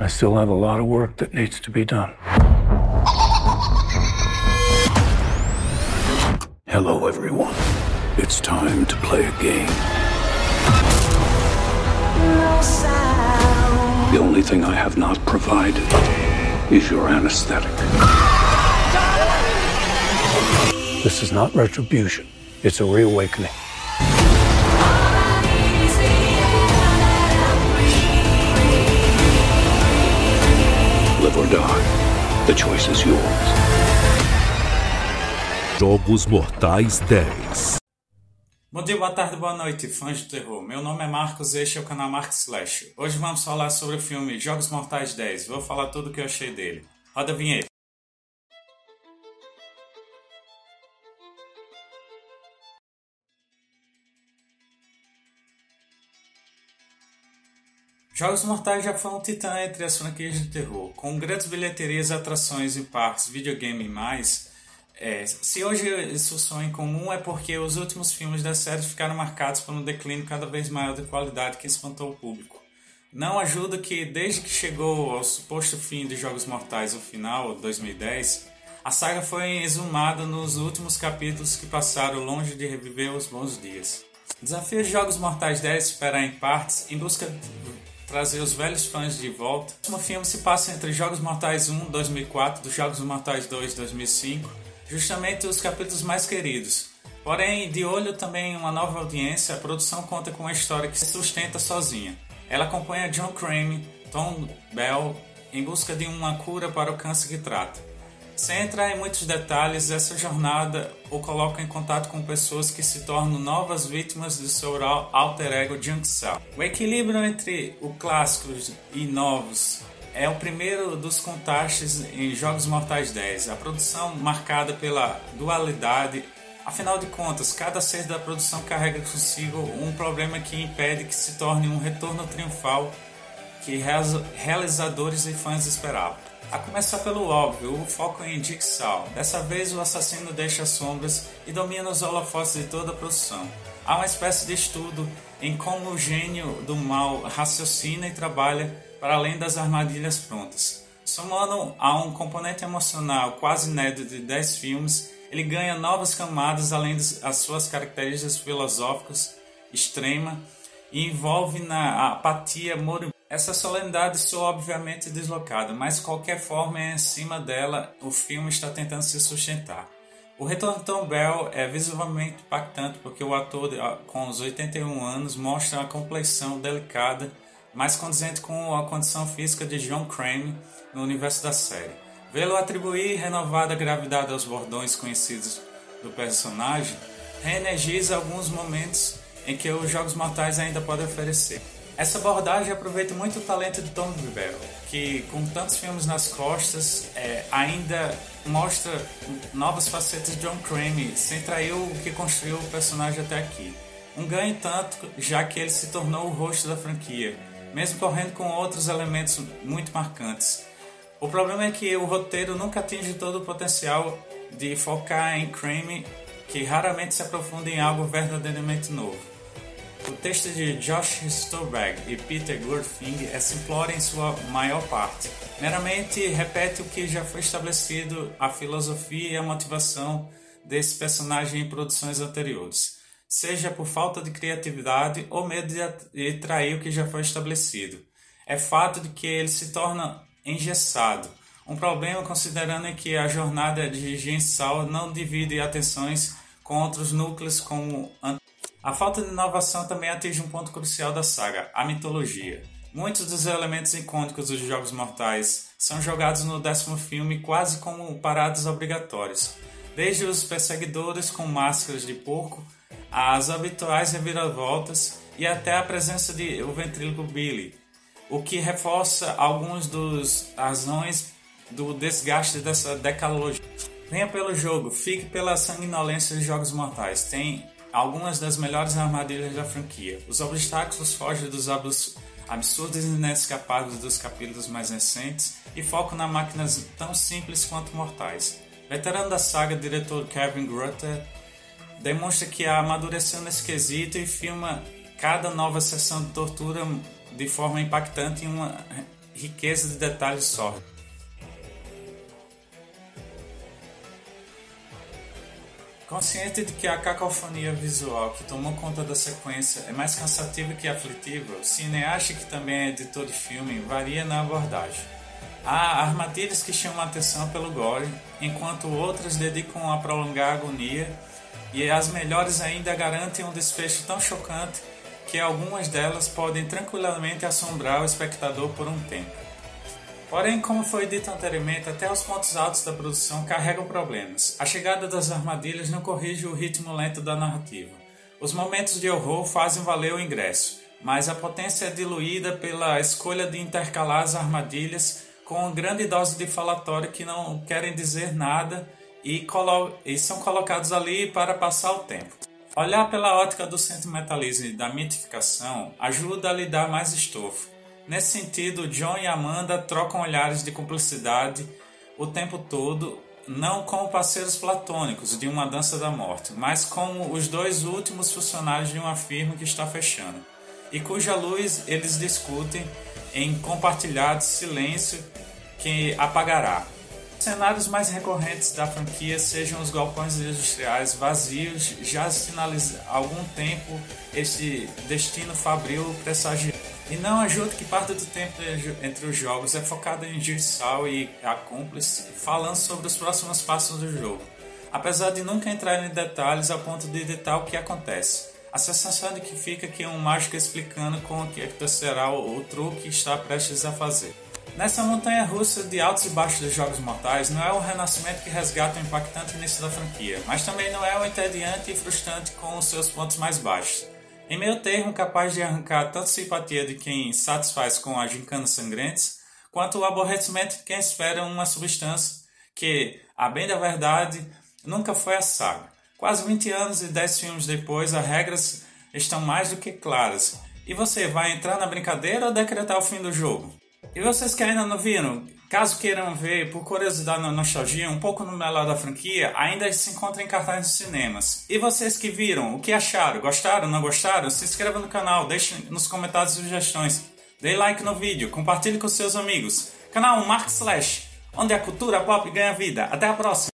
I still have a lot of work that needs to be done. Hello, everyone. It's time to play a game. The only thing I have not provided is your anesthetic. This is not retribution, it's a reawakening. Live or die. The choice is yours. Jogos Mortais 10 Bom dia, boa tarde, boa noite, fãs de terror. Meu nome é Marcos e este é o canal Marcos Slash. Hoje vamos falar sobre o filme Jogos Mortais 10. Vou falar tudo o que eu achei dele. Roda a vinheta. Jogos Mortais já foi um titã entre as franquias de terror. Com grandes bilheterias, atrações em parques, videogame e mais, é, se hoje isso em comum é porque os últimos filmes da série ficaram marcados por um declínio cada vez maior de qualidade que espantou o público. Não ajuda que, desde que chegou ao suposto fim de Jogos Mortais, o final, 2010, a saga foi exumada nos últimos capítulos que passaram longe de reviver os bons dias. Desafio de Jogos Mortais 10 espera em partes em busca trazer os velhos fãs de volta. O filme se passa entre Jogos Mortais 1, 2004, dos Jogos Mortais 2, 2005, justamente os capítulos mais queridos. Porém, de olho também em uma nova audiência, a produção conta com uma história que se sustenta sozinha. Ela acompanha John Crane, Tom Bell, em busca de uma cura para o câncer que trata. Sem entrar em muitos detalhes, essa jornada o coloca em contato com pessoas que se tornam novas vítimas de seu alter ego Junk Cell. O equilíbrio entre o clássicos e novos é o primeiro dos contrastes em Jogos Mortais 10. A produção marcada pela dualidade. Afinal de contas, cada ser da produção carrega consigo um problema que impede que se torne um retorno triunfal que realizadores e fãs esperavam. A começar pelo óbvio, o foco em Jigsaw. Dessa vez o assassino deixa sombras e domina os holofotes de toda a produção. Há uma espécie de estudo em como o gênio do mal raciocina e trabalha para além das armadilhas prontas. Somando a um componente emocional quase inédito de 10 filmes, ele ganha novas camadas além das suas características filosóficas extrema e envolve na apatia moribunda essa solenidade soa obviamente deslocada, mas qualquer forma em cima dela o filme está tentando se sustentar. O retorno de Tom Bell é visivelmente impactante porque o ator com os 81 anos mostra uma complexão delicada, mais condizente com a condição física de John Crane no universo da série. Vê-lo atribuir renovada gravidade aos bordões conhecidos do personagem reenergiza alguns momentos em que os Jogos Mortais ainda podem oferecer. Essa abordagem aproveita muito o talento de Tom Bell, que com tantos filmes nas costas é, ainda mostra novas facetas de John Crane, sem trair o que construiu o personagem até aqui. Um ganho tanto, já que ele se tornou o rosto da franquia, mesmo correndo com outros elementos muito marcantes. O problema é que o roteiro nunca atinge todo o potencial de focar em Crane, que raramente se aprofunda em algo verdadeiramente novo. O texto de Josh Stolberg e Peter Goldfing é simplório em sua maior parte. Meramente repete o que já foi estabelecido, a filosofia e a motivação desse personagem em produções anteriores, seja por falta de criatividade ou medo de trair o que já foi estabelecido. É fato de que ele se torna engessado, um problema considerando que a jornada de Gensal não divide atenções com outros núcleos como a falta de inovação também atinge um ponto crucial da saga, a mitologia. Muitos dos elementos icônicos dos Jogos Mortais são jogados no décimo filme quase como paradas obrigatórias, desde os perseguidores com máscaras de porco, as habituais reviravoltas e até a presença de o ventríloco Billy, o que reforça alguns dos razões do desgaste dessa decalogia. Venha pelo jogo, fique pela sanguinolência dos Jogos Mortais. Tem algumas das melhores armadilhas da franquia. Os obstáculos fogem dos absurdos e inescapáveis dos capítulos mais recentes e focam na máquinas tão simples quanto mortais. Veterano da saga, diretor Kevin Grutter demonstra que amadureceu nesse quesito e filma cada nova sessão de tortura de forma impactante e uma riqueza de detalhes sórdidos. Consciente de que a cacofonia visual que tomou conta da sequência é mais cansativa que aflitiva, o cineasta, que também é editor de filme, varia na abordagem. Há armadilhas que chamam a atenção pelo gore, enquanto outras dedicam a prolongar a agonia, e as melhores ainda garantem um desfecho tão chocante que algumas delas podem tranquilamente assombrar o espectador por um tempo. Porém, como foi dito anteriormente, até os pontos altos da produção carregam problemas. A chegada das armadilhas não corrige o ritmo lento da narrativa. Os momentos de horror fazem valer o ingresso, mas a potência é diluída pela escolha de intercalar as armadilhas com uma grande dose de falatório que não querem dizer nada e, e são colocados ali para passar o tempo. Olhar pela ótica do sentimentalismo e da mitificação ajuda a lhe dar mais estofo Nesse sentido, John e Amanda trocam olhares de cumplicidade o tempo todo, não como parceiros platônicos de uma dança da morte, mas como os dois últimos funcionários de uma firma que está fechando, e cuja luz eles discutem em compartilhado silêncio que apagará. Os cenários mais recorrentes da franquia sejam os galpões industriais vazios, já sinaliza há algum tempo esse destino fabril pressagiado. E não ajuda que parte do tempo entre os jogos é focado em Jigsaw e a cúmplice falando sobre os próximos passos do jogo, apesar de nunca entrar em detalhes a ponto de editar o que acontece. A sensação de que fica que um mágico explicando como que será o, o truque está prestes a fazer. Nessa montanha russa de altos e baixos dos Jogos Mortais, não é o renascimento que resgata o impactante início da franquia, mas também não é o entediante e frustrante com os seus pontos mais baixos. Em meio termo, capaz de arrancar tanto simpatia de quem satisfaz com as gincanas sangrentas, quanto o aborrecimento de quem espera uma substância que, a bem da verdade, nunca foi a saga. Quase 20 anos e 10 filmes depois, as regras estão mais do que claras. E você vai entrar na brincadeira ou decretar o fim do jogo? E vocês que ainda não viram, Caso queiram ver, por curiosidade na nostalgia, um pouco no melhor da franquia, ainda se encontra em cartaz nos cinemas. E vocês que viram, o que acharam? Gostaram? Não gostaram? Se inscreva no canal, deixe nos comentários sugestões. Dê like no vídeo, compartilhe com seus amigos. Canal Mark Slash, onde a cultura pop ganha vida. Até a próxima!